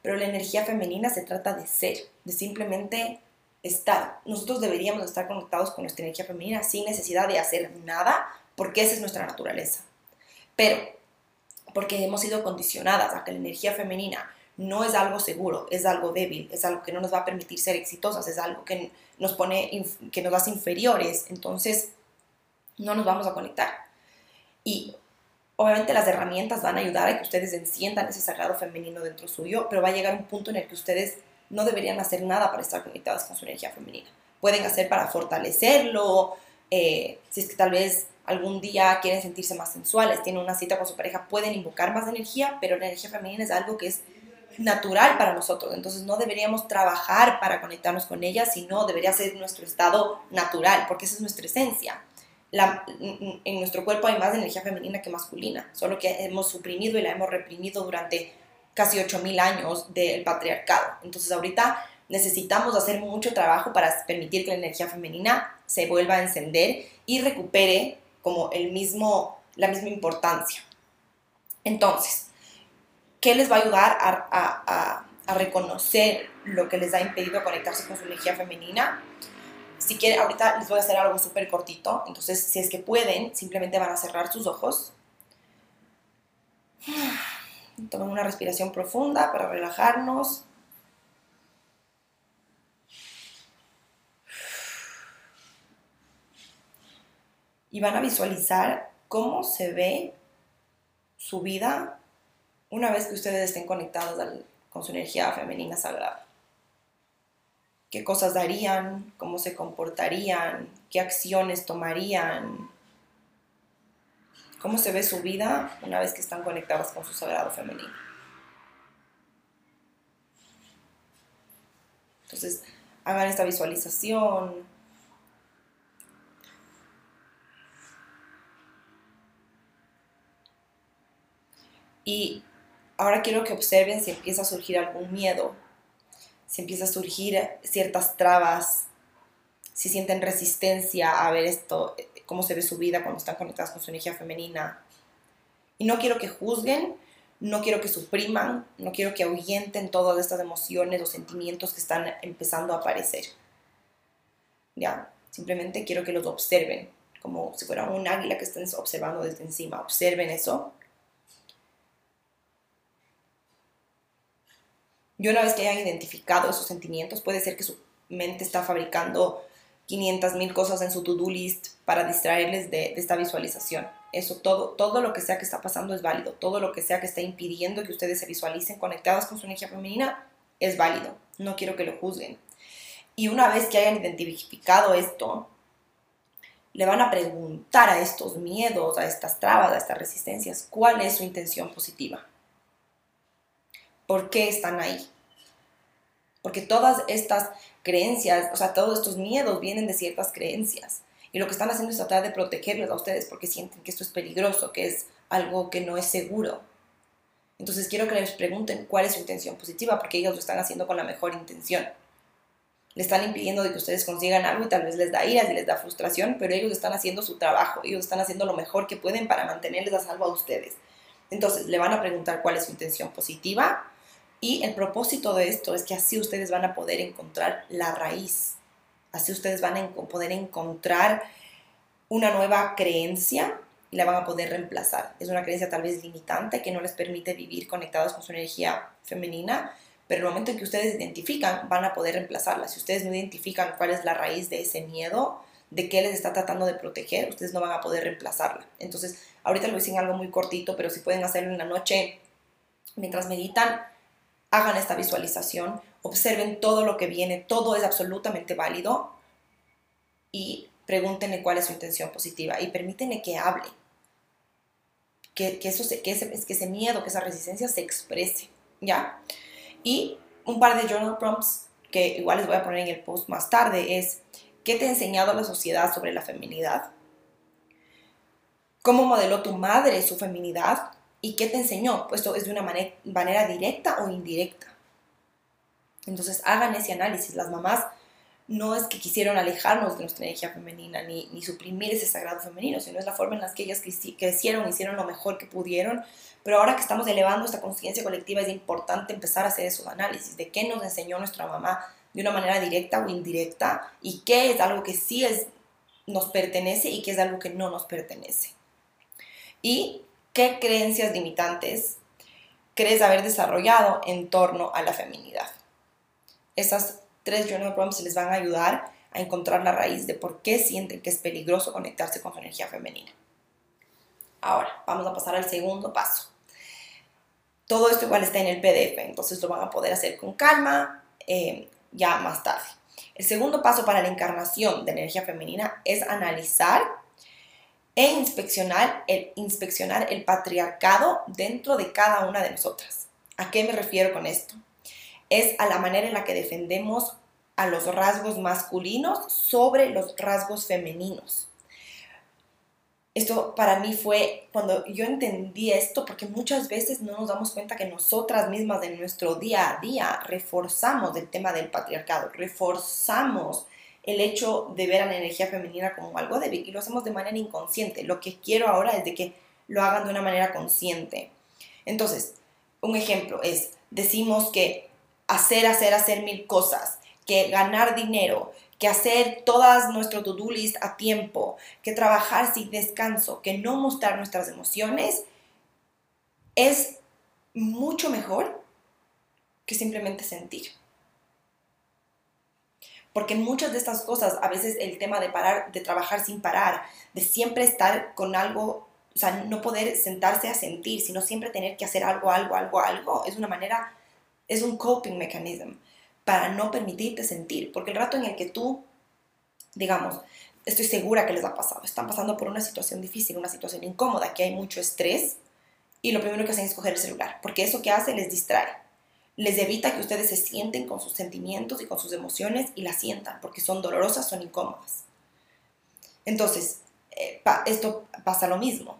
Pero la energía femenina se trata de ser, de simplemente estar. Nosotros deberíamos estar conectados con nuestra energía femenina sin necesidad de hacer nada, porque esa es nuestra naturaleza. Pero porque hemos sido condicionadas a que la energía femenina no es algo seguro, es algo débil, es algo que no nos va a permitir ser exitosas, es algo que nos pone, que nos hace inferiores, entonces no nos vamos a conectar. Y obviamente las herramientas van a ayudar a que ustedes enciendan ese sagrado femenino dentro suyo, pero va a llegar un punto en el que ustedes no deberían hacer nada para estar conectadas con su energía femenina. Pueden hacer para fortalecerlo, eh, si es que tal vez algún día quieren sentirse más sensuales, tienen una cita con su pareja, pueden invocar más energía, pero la energía femenina es algo que es natural para nosotros. Entonces no deberíamos trabajar para conectarnos con ella, sino debería ser nuestro estado natural, porque esa es nuestra esencia. en nuestro cuerpo hay más energía femenina que masculina, solo que hemos suprimido y la hemos reprimido durante casi 8.000 años del patriarcado. Entonces ahorita necesitamos hacer mucho trabajo para permitir que la energía femenina se vuelva a encender y recupere como el mismo, la misma importancia. Entonces, ¿Qué les va a ayudar a, reconocer lo que les ha impedido conectarse con su energía femenina? Si quieren, ahorita les voy a hacer algo súper cortito, entonces si es que pueden, simplemente van a cerrar sus ojos. Tomen una respiración profunda para relajarnos. Y van a visualizar cómo se ve su vida una vez que ustedes estén conectados con su energía femenina sagrada. ¿Qué cosas darían? ¿Cómo se comportarían? ¿Qué acciones tomarían? ¿Cómo se ve su vida una vez que están conectadas con su sagrado femenino? Entonces, hagan esta visualización, Y ahora quiero que observen si empieza a surgir algún miedo, si empieza a surgir ciertas trabas, si sienten resistencia a ver esto, cómo se ve su vida cuando están conectadas con su energía femenina. Y no quiero que juzguen, no quiero que supriman, no quiero que ahuyenten todas estas emociones o sentimientos que están empezando a aparecer. Ya, simplemente quiero que los observen, como si fuera un águila que estén observando desde encima. Observen eso Y una vez que hayan identificado esos sentimientos, puede ser que su mente está fabricando 500 mil cosas en su to-do list para distraerles de, esta visualización. Eso, todo, todo lo que sea que está pasando es válido. Todo lo que sea que está impidiendo que ustedes se visualicen conectadas con su energía femenina es válido. No quiero que lo juzguen. Y una vez que hayan identificado esto, le van a preguntar a estos miedos, a estas trabas, a estas resistencias, cuál es su intención positiva. ¿Por qué están ahí? Porque todas estas creencias, o sea, todos estos miedos vienen de ciertas creencias. Y lo que están haciendo es tratar de protegerlos a ustedes porque sienten que esto es peligroso, que es algo que no es seguro. Entonces quiero que les pregunten cuál es su intención positiva, porque ellos lo están haciendo con la mejor intención. Le están impidiendo de que ustedes consigan algo y tal vez les da ira y les da frustración, pero ellos están haciendo su trabajo, ellos están haciendo lo mejor que pueden para mantenerles a salvo a ustedes. Entonces le van a preguntar cuál es su intención positiva y el propósito de esto es que así ustedes van a poder encontrar la raíz, así ustedes van a poder encontrar una nueva creencia y la van a poder reemplazar. Es una creencia tal vez limitante que no les permite vivir conectados con su energía femenina, pero el momento en que ustedes identifican, van a poder reemplazarla. Si ustedes no identifican cuál es la raíz de ese miedo, de qué les está tratando de proteger, ustedes no van a poder reemplazarla. Entonces, ahorita lo hice en algo muy cortito, pero si pueden hacerlo en la noche mientras meditan, hagan esta visualización, observen todo lo que viene, todo es absolutamente válido y pregúntenle cuál es su intención positiva y permítenle que hable, que, eso que, ese, que ese miedo, que esa resistencia se exprese, ¿ya? Y un par de journal prompts que igual les voy a poner en el post más tarde es, ¿qué te ha enseñado la sociedad sobre la feminidad? ¿Cómo modeló tu madre su feminidad? ¿Y qué te enseñó? Pues es de una manera, directa o indirecta. Entonces hagan ese análisis. Las mamás no es que quisieron alejarnos de nuestra energía femenina ni, ni suprimir ese sagrado femenino, sino es la forma en la que ellas crecieron, hicieron lo mejor que pudieron. Pero ahora que estamos elevando esta conciencia colectiva es importante empezar a hacer esos análisis de qué nos enseñó nuestra mamá de una manera directa o indirecta y qué es algo que sí es, nos pertenece y qué es algo que no nos pertenece. Y ¿Qué creencias limitantes crees haber desarrollado en torno a la feminidad? Esas tres journal prompts les van a ayudar a encontrar la raíz de por qué sienten que es peligroso conectarse con su energía femenina. Ahora, vamos a pasar al segundo paso. Todo esto igual está en el PDF, entonces lo van a poder hacer con calma eh, ya más tarde. El segundo paso para la encarnación de energía femenina es analizar e inspeccionar el, inspeccionar el patriarcado dentro de cada una de nosotras. ¿A qué me refiero con esto? Es a la manera en la que defendemos a los rasgos masculinos sobre los rasgos femeninos. Esto para mí fue cuando yo entendí esto, porque muchas veces no nos damos cuenta que nosotras mismas en nuestro día a día reforzamos el tema del patriarcado, reforzamos el hecho de ver a la energía femenina como algo débil y lo hacemos de manera inconsciente. Lo que quiero ahora es que lo hagan de una manera consciente. Entonces, un ejemplo es, decimos que hacer, hacer, hacer mil cosas, que ganar dinero, que hacer todas nuestro to-do list a tiempo, que trabajar sin descanso, que no mostrar nuestras emociones, es mucho mejor que simplemente sentir. Porque muchas de estas cosas, a veces el tema de parar, de trabajar sin parar, de siempre estar con algo, o sea, no poder sentarse a sentir, sino siempre tener que hacer algo, algo, algo, algo, es una manera, es un coping mechanism para no permitirte sentir. Porque el rato en el que tú, digamos, estoy segura que les ha pasado, están pasando por una situación difícil, una situación incómoda, que hay mucho estrés, y lo primero que hacen es coger el celular, porque eso que hace les distrae les evita que ustedes se sienten con sus sentimientos y con sus emociones y las sientan, porque son dolorosas, son incómodas. Entonces, eh, esto pasa lo mismo.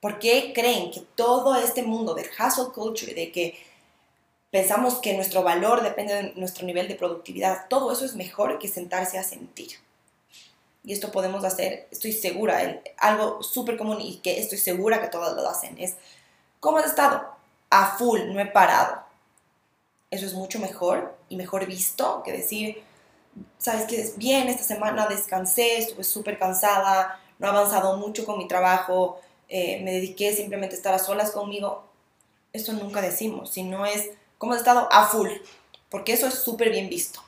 ¿Por qué creen que todo este mundo del hustle culture, de que pensamos que nuestro valor depende de nuestro nivel de productividad, todo eso es mejor que sentarse a sentir? Y esto podemos hacer, estoy segura, algo súper común y que estoy segura que todas lo hacen, es, ¿cómo has estado? A full, no he parado eso es mucho mejor y mejor visto que decir, sabes que bien, esta semana descansé, estuve súper cansada, no he avanzado mucho con mi trabajo, eh, me dediqué simplemente a estar a solas conmigo. Eso nunca decimos, sino es cómo has estado a full, porque eso es súper bien visto.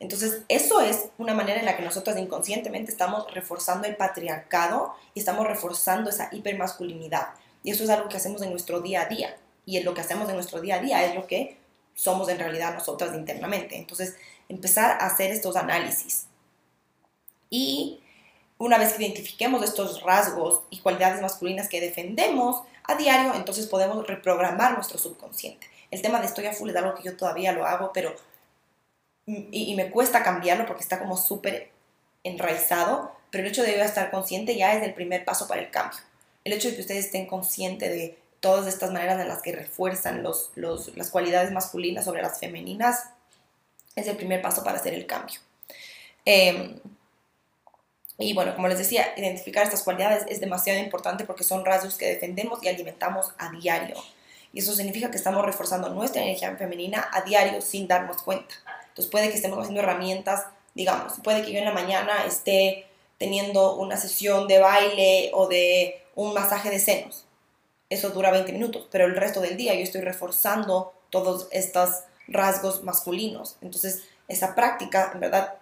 Entonces, eso es una manera en la que nosotros inconscientemente estamos reforzando el patriarcado y estamos reforzando esa hipermasculinidad. Y eso es algo que hacemos en nuestro día a día. Y lo que hacemos en nuestro día a día es lo que somos en realidad nosotras internamente. Entonces, empezar a hacer estos análisis. Y una vez que identifiquemos estos rasgos y cualidades masculinas que defendemos a diario, entonces podemos reprogramar nuestro subconsciente. El tema de estoy a full es algo que yo todavía lo hago, pero y, me cuesta cambiarlo porque está como súper enraizado, pero el hecho de estar consciente ya es el primer paso para el cambio. El hecho de que ustedes estén conscientes de todas estas maneras en las que refuerzan los, las cualidades masculinas sobre las femeninas, es el primer paso para hacer el cambio. Em, y bueno, como les decía, identificar estas cualidades es demasiado importante porque son rasgos que defendemos y alimentamos a diario. Y eso significa que estamos reforzando nuestra energía femenina a diario sin darnos cuenta. Entonces puede que estemos haciendo herramientas, digamos, puede que yo en la mañana esté teniendo una sesión de baile o de un masaje de senos eso dura 20 minutos, pero el resto del día yo estoy reforzando todos estos rasgos masculinos. Entonces, esa práctica, en verdad,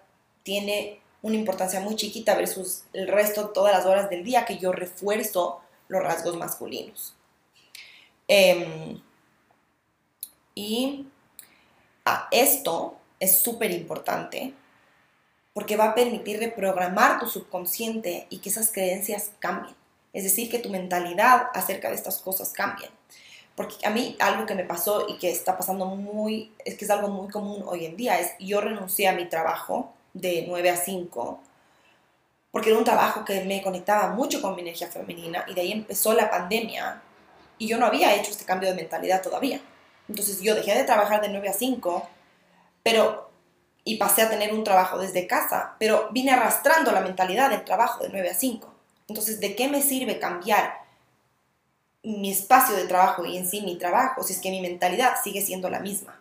tiene una importancia muy chiquita versus el resto, todas las horas del día que yo refuerzo los rasgos masculinos. Em, y ah, esto es súper importante porque va a permitir reprogramar tu subconsciente y que esas creencias cambien. Es decir, que tu mentalidad acerca de estas cosas cambie. Porque a mí algo que me pasó y que está pasando muy, es que es algo muy común hoy en día, es yo renuncié a mi trabajo de 9 a 5 porque era un trabajo que me conectaba mucho con mi energía femenina y de ahí empezó la pandemia y yo no había hecho este cambio de mentalidad todavía. Entonces yo dejé de trabajar de 9 a 5, pero y pasé a tener un trabajo desde casa, pero vine arrastrando la mentalidad del trabajo de 9 a 5. Entonces, ¿de qué me sirve cambiar mi espacio de trabajo y en sí mi trabajo si es que mi mentalidad sigue siendo la misma?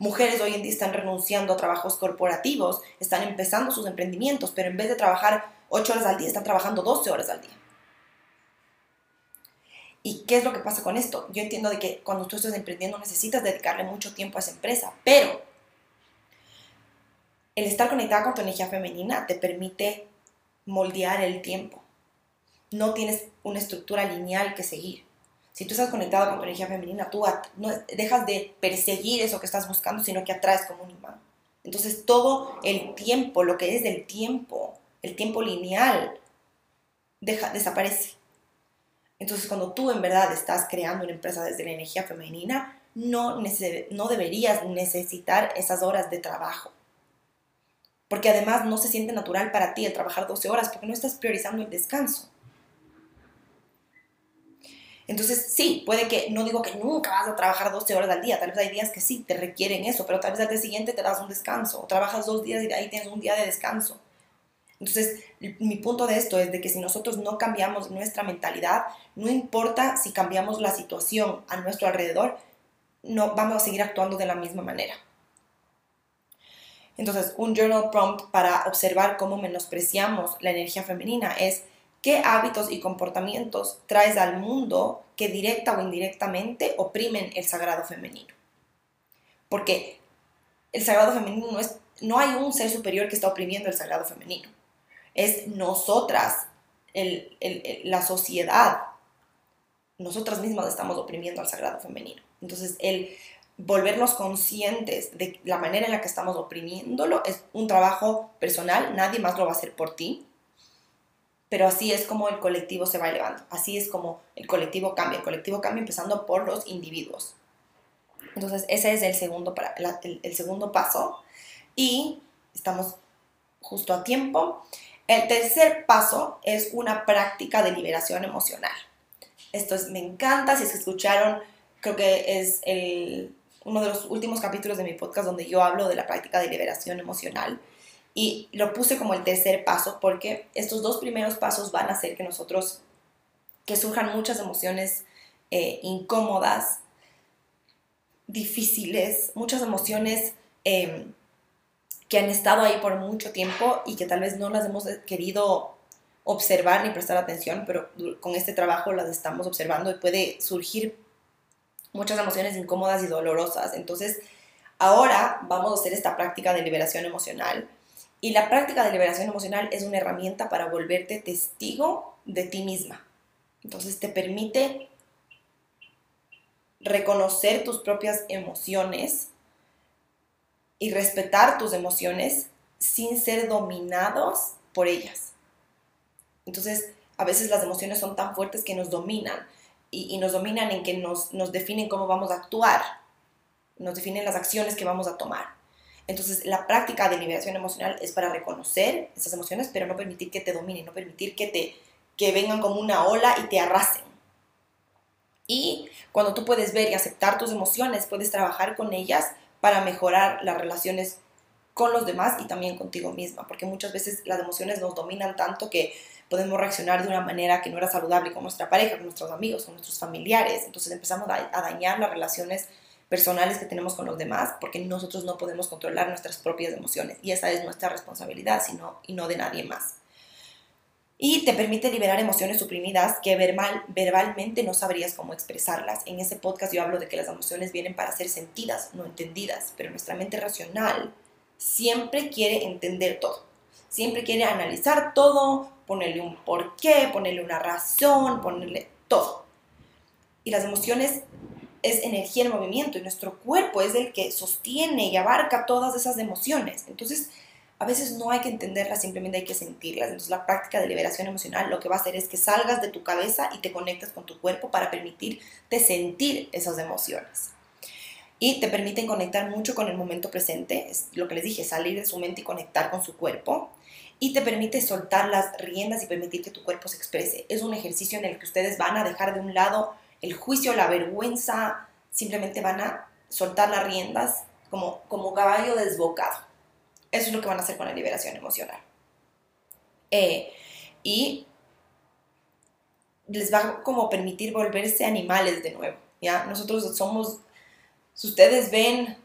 Mujeres hoy en día están renunciando a trabajos corporativos, están empezando sus emprendimientos, pero en vez de trabajar 8 horas al día, están trabajando 12 horas al día. ¿Y qué es lo que pasa con esto? Yo entiendo de que cuando tú estás emprendiendo necesitas dedicarle mucho tiempo a esa empresa, pero el estar conectada con tu energía femenina te permite moldear el tiempo no tienes una estructura lineal que seguir. Si tú estás conectado con tu energía femenina, tú no dejas de perseguir eso que estás buscando, sino que atraes como un imán. Entonces todo el tiempo, lo que es del tiempo, el tiempo lineal, deja, desaparece. Entonces cuando tú en verdad estás creando una empresa desde la energía femenina, no, no deberías necesitar esas horas de trabajo. Porque además no se siente natural para ti el trabajar 12 horas porque no estás priorizando el descanso. Entonces, sí, puede que, no digo que nunca vas a trabajar 12 horas al día, tal vez hay días que sí te requieren eso, pero tal vez al día siguiente te das un descanso, o trabajas dos días y de ahí tienes un día de descanso. Entonces, mi punto de esto es de que si nosotros no cambiamos nuestra mentalidad, no importa si cambiamos la situación a nuestro alrededor, no vamos a seguir actuando de la misma manera. Entonces, un journal prompt para observar cómo menospreciamos la energía femenina es ¿Qué hábitos y comportamientos traes al mundo que directa o indirectamente oprimen el sagrado femenino? Porque el sagrado femenino no es no hay un ser superior que está oprimiendo el sagrado femenino. Es nosotras, la sociedad, nosotras mismas estamos oprimiendo al sagrado femenino. Entonces, el volvernos conscientes de la manera en la que estamos oprimiéndolo es un trabajo personal, nadie más lo va a hacer por ti, pero así es como el colectivo se va elevando, así es como el colectivo cambia, el colectivo cambia empezando por los individuos. Entonces, ese es el segundo, para, el segundo paso y estamos justo a tiempo. El tercer paso es una práctica de liberación emocional. Esto es, me encanta, si es que escucharon, creo que es el, uno de los últimos capítulos de mi podcast donde yo hablo de la práctica de liberación emocional. Y lo puse como el tercer paso porque estos dos primeros pasos van a hacer que nosotros, que surjan muchas emociones eh, incómodas, difíciles, muchas emociones em, que han estado ahí por mucho tiempo y que tal vez no las hemos querido observar ni prestar atención, pero con este trabajo las estamos observando y puede surgir muchas emociones incómodas y dolorosas. Entonces, ahora vamos a hacer esta práctica de liberación emocional. Y la práctica de liberación emocional es una herramienta para volverte testigo de ti misma. Entonces te permite reconocer tus propias emociones y respetar tus emociones sin ser dominados por ellas. Entonces, a veces las emociones son tan fuertes que nos dominan y, nos dominan en que nos, nos definen cómo vamos a actuar, nos definen las acciones que vamos a tomar. Entonces, la práctica de liberación emocional es para reconocer esas emociones, pero no permitir que te dominen, no permitir que te que vengan como una ola y te arrasen. Y cuando tú puedes ver y aceptar tus emociones, puedes trabajar con ellas para mejorar las relaciones con los demás y también contigo misma, porque muchas veces las emociones nos dominan tanto que podemos reaccionar de una manera que no era saludable con nuestra pareja, con nuestros amigos, con nuestros familiares. Entonces empezamos a, dañar las relaciones personales que tenemos con los demás porque nosotros no podemos controlar nuestras propias emociones y esa es nuestra responsabilidad sino, y no de nadie más. Y te permite liberar emociones suprimidas que verbal, verbalmente no sabrías cómo expresarlas. En ese podcast yo hablo de que las emociones vienen para ser sentidas, no entendidas, pero nuestra mente racional siempre quiere entender todo. Siempre quiere analizar todo, ponerle un porqué, ponerle una razón, ponerle todo. Y las emociones es energía en movimiento y nuestro cuerpo es el que sostiene y abarca todas esas emociones. Entonces, a veces no hay que entenderlas, simplemente hay que sentirlas. Entonces, la práctica de liberación emocional lo que va a hacer es que salgas de tu cabeza y te conectes con tu cuerpo para permitirte sentir esas emociones. Y te permiten conectar mucho con el momento presente, es lo que les dije, salir de su mente y conectar con su cuerpo y te permite soltar las riendas y permitir que tu cuerpo se exprese. Es un ejercicio en el que ustedes van a dejar de un lado el juicio, la vergüenza, simplemente van a soltar las riendas como, como caballo desbocado. Eso es lo que van a hacer con la liberación emocional. Eh, y les va a como permitir volverse animales de nuevo, ¿ya? Nosotros somos, ustedes ven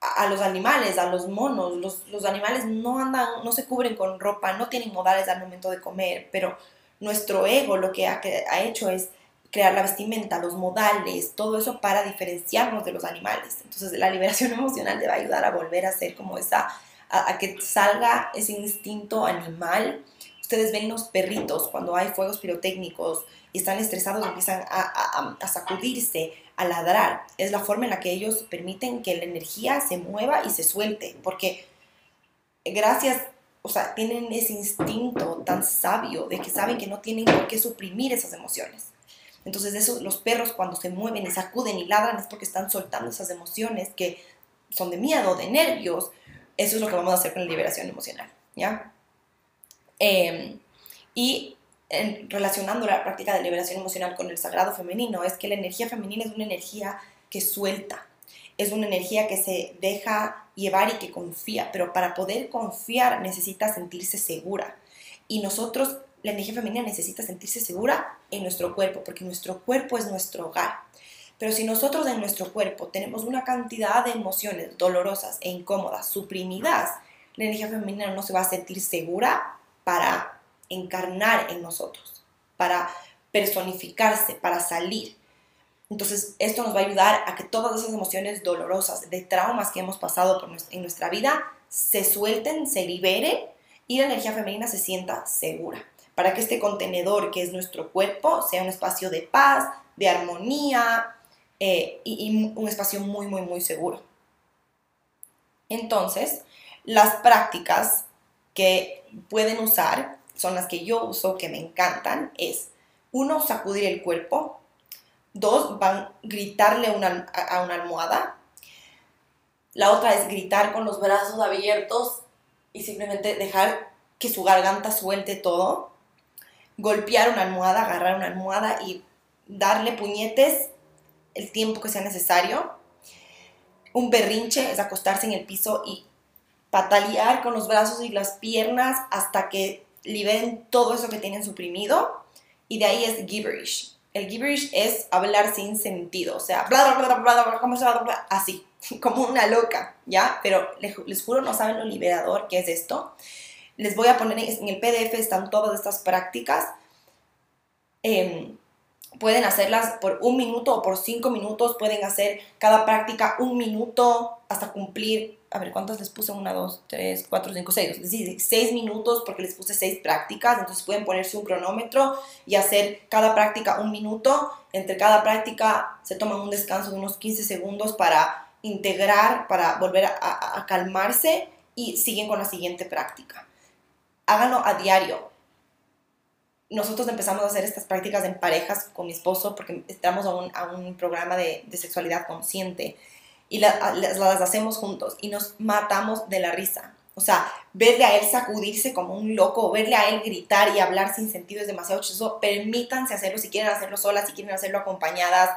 a, los animales, a los monos. Los, los, animales no andan, no se cubren con ropa, no tienen modales al momento de comer, pero nuestro ego lo que ha hecho es crear la vestimenta, los modales, todo eso para diferenciarnos de los animales. Entonces la liberación [LAUGHS] emocional te va a ayudar a volver a ser como esa, a, que salga ese instinto animal. Ustedes ven los perritos cuando hay fuegos pirotécnicos y están estresados, empiezan a, a, a sacudirse, a ladrar. Es la forma en la que ellos permiten que la energía se mueva y se suelte, porque gracias, o sea, tienen ese instinto tan sabio de que saben que no tienen por qué suprimir esas emociones. Entonces, eso, los perros cuando se mueven y sacuden y ladran es porque están soltando esas emociones que son de miedo, de nervios. Eso es lo que vamos a hacer con la liberación emocional, ¿ya? Em, y relacionando la práctica de liberación emocional con el sagrado femenino, es que la energía femenina es una energía que suelta, es una energía que se deja llevar y que confía, pero para poder confiar necesita sentirse segura. Y nosotros, la energía femenina necesita sentirse segura en nuestro cuerpo, porque nuestro cuerpo es nuestro hogar. Pero si nosotros en nuestro cuerpo tenemos una cantidad de emociones dolorosas e incómodas, suprimidas, la energía femenina no se va a sentir segura para encarnar en nosotros, para personificarse, para salir. Entonces, esto nos va a ayudar a que todas esas emociones dolorosas, de traumas que hemos pasado en nuestra vida, se suelten, se liberen y la energía femenina se sienta segura. Para que este contenedor que es nuestro cuerpo sea un espacio de paz, de armonía eh, y, un espacio muy, muy, muy seguro. Entonces, las prácticas que pueden usar son las que yo uso, que me encantan, es uno, sacudir el cuerpo, dos, van gritarle a una almohada, la otra es gritar con los brazos abiertos y simplemente dejar que su garganta suelte todo, golpear una almohada, agarrar una almohada y darle puñetes el tiempo que sea necesario. Un berrinche es acostarse en el piso y patalear con los brazos y las piernas hasta que liberen todo eso que tienen suprimido. Y de ahí es gibberish. El gibberish es hablar sin sentido, o sea, bla, así, [LAUGHS] como una loca, ¿ya? Pero les, les, juro, no saben lo liberador que es esto. Les voy a poner en el PDF, están todas estas prácticas. Eh, pueden hacerlas por un minuto o por cinco minutos, pueden hacer cada práctica un minuto hasta cumplir, a ver, ¿cuántas les puse? Una, dos, tres, cuatro, cinco, seis, es decir, seis minutos porque les puse seis prácticas, entonces pueden ponerse un cronómetro y hacer cada práctica un minuto, entre cada práctica se toman un descanso de unos 15 segundos para integrar, para volver a calmarse y siguen con la siguiente práctica. Háganlo a diario, nosotros empezamos a hacer estas prácticas en parejas con mi esposo porque estamos a un, a un programa de, de, sexualidad consciente y las, las hacemos juntos y nos matamos de la risa. O sea, verle a él sacudirse como un loco, verle a él gritar y hablar sin sentido es demasiado chistoso. Permítanse hacerlo si quieren hacerlo solas, si quieren hacerlo acompañadas.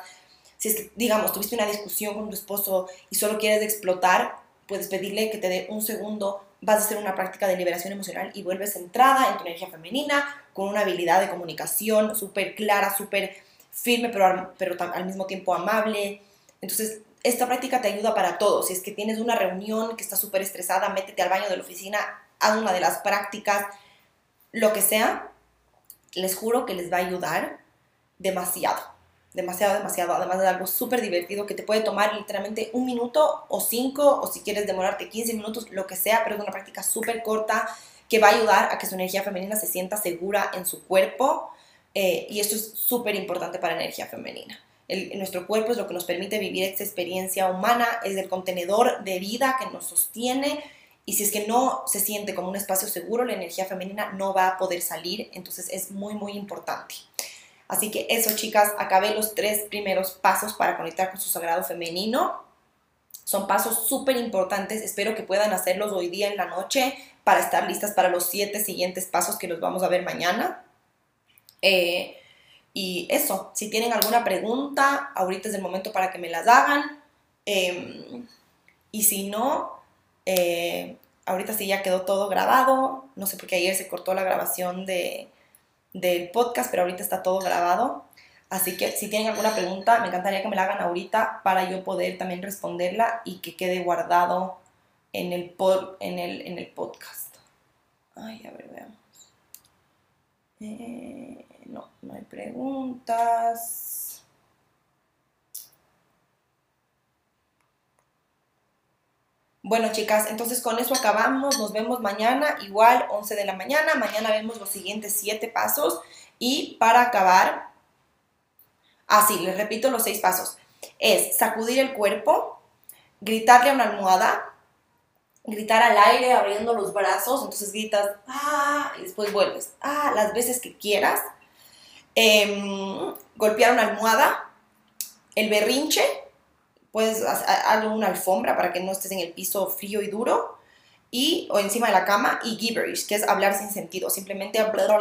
Si es que, digamos, tuviste una discusión con tu esposo y solo quieres explotar, puedes pedirle que te dé un segundo, vas a hacer una práctica de liberación emocional y vuelves centrada en tu energía femenina, con una habilidad de comunicación súper clara, súper firme, pero, pero al mismo tiempo amable. Entonces, esta práctica te ayuda para todo. Si es que tienes una reunión que está súper estresada, métete al baño de la oficina, haz una de las prácticas, lo que sea, les juro que les va a ayudar demasiado demasiado, demasiado. Además de algo súper divertido que te puede tomar literalmente un minuto o cinco, o si quieres demorarte 15 minutos, lo que sea, pero es una práctica súper corta que va a ayudar a que su energía femenina se sienta segura en su cuerpo. Eh, y esto es súper importante para la energía femenina. El, nuestro cuerpo es lo que nos permite vivir esta experiencia humana, es el contenedor de vida que nos sostiene. Y si es que no se siente como un espacio seguro, la energía femenina no va a poder salir. Entonces es muy, muy importante. Así que eso, chicas, acabé los tres primeros pasos para conectar con su sagrado femenino. Son pasos súper importantes. Espero que puedan hacerlos hoy día en la noche para estar listas para los siete siguientes pasos que los vamos a ver mañana. Eh, y eso, si tienen alguna pregunta, ahorita es el momento para que me las hagan. Em, y si no, eh, ahorita sí ya quedó todo grabado. No sé por qué ayer se cortó la grabación de, del podcast, pero ahorita está todo grabado. Así que si tienen alguna pregunta, me encantaría que me la hagan ahorita para yo poder también responderla y que quede guardado en el, en el, en el podcast. Ay, a ver, veamos. Eh, no, no hay preguntas. Bueno, chicas, entonces con eso acabamos. Nos vemos mañana, igual 11 de la mañana. Mañana vemos los siguientes 7 pasos. Y para acabar, así, les repito los 6 pasos. Es sacudir el cuerpo, gritarle a una almohada, gritar al aire abriendo los brazos. Entonces gritas, ah, y después vuelves, ah, las veces que quieras. Em, golpear una almohada, el berrinche, puedes hacer una alfombra para que no estés en el piso frío y duro, y, o encima de la cama, y gibberish, que es hablar sin sentido, simplemente hablar,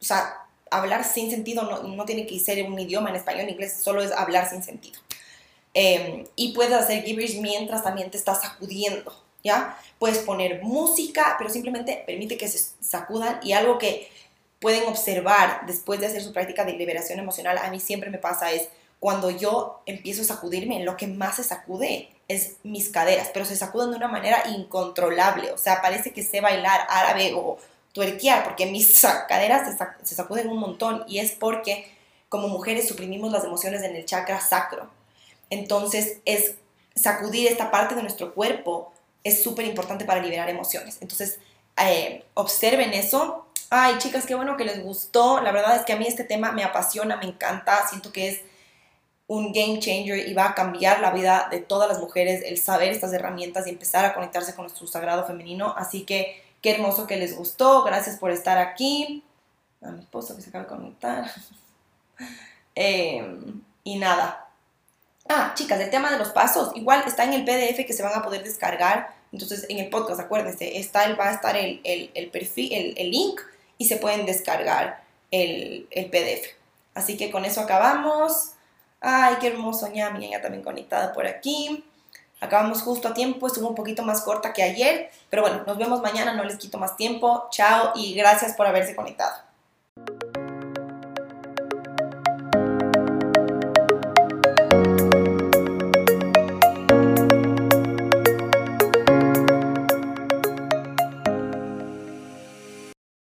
o sea, hablar sin sentido no, no, tiene que ser un idioma en español, en inglés, solo es hablar sin sentido. Em, y puedes hacer gibberish mientras también te estás sacudiendo, ¿ya? Puedes poner música, pero simplemente permite que se sacudan y algo que pueden observar después de hacer su práctica de liberación emocional, a mí siempre me pasa es, cuando yo empiezo a sacudirme, lo que más se sacude es mis caderas, pero se sacuden de una manera incontrolable, o sea, parece que sé bailar árabe o tuerquear, porque mis [LAUGHS] caderas se, sacuden un montón y es porque como mujeres suprimimos las emociones en el chakra sacro. Entonces es sacudir esta parte de nuestro cuerpo es súper importante para liberar emociones. Entonces, eh, observen eso. Ay, chicas, qué bueno que les gustó. La verdad es que a mí este tema me apasiona, me encanta. Siento que es un game changer y va a cambiar la vida de todas las mujeres el saber estas herramientas y empezar a conectarse con nuestro sagrado femenino. Así que qué hermoso que les gustó. Gracias por estar aquí. A mi esposo que se acaba de conectar. [LAUGHS] Em, y nada. Ah, chicas, el tema de los pasos, igual está en el PDF que se van a poder descargar. Entonces, en el podcast, acuérdense, está el, va a estar el, el, perfil, el, el, link y se pueden descargar el, PDF. Así que con eso acabamos. Ay, qué hermoso, ñami, ella también conectada por aquí. Acabamos justo a tiempo, estuvo un poquito más corta que ayer, pero bueno, nos vemos mañana, no les quito más tiempo. Chao y gracias por haberse conectado.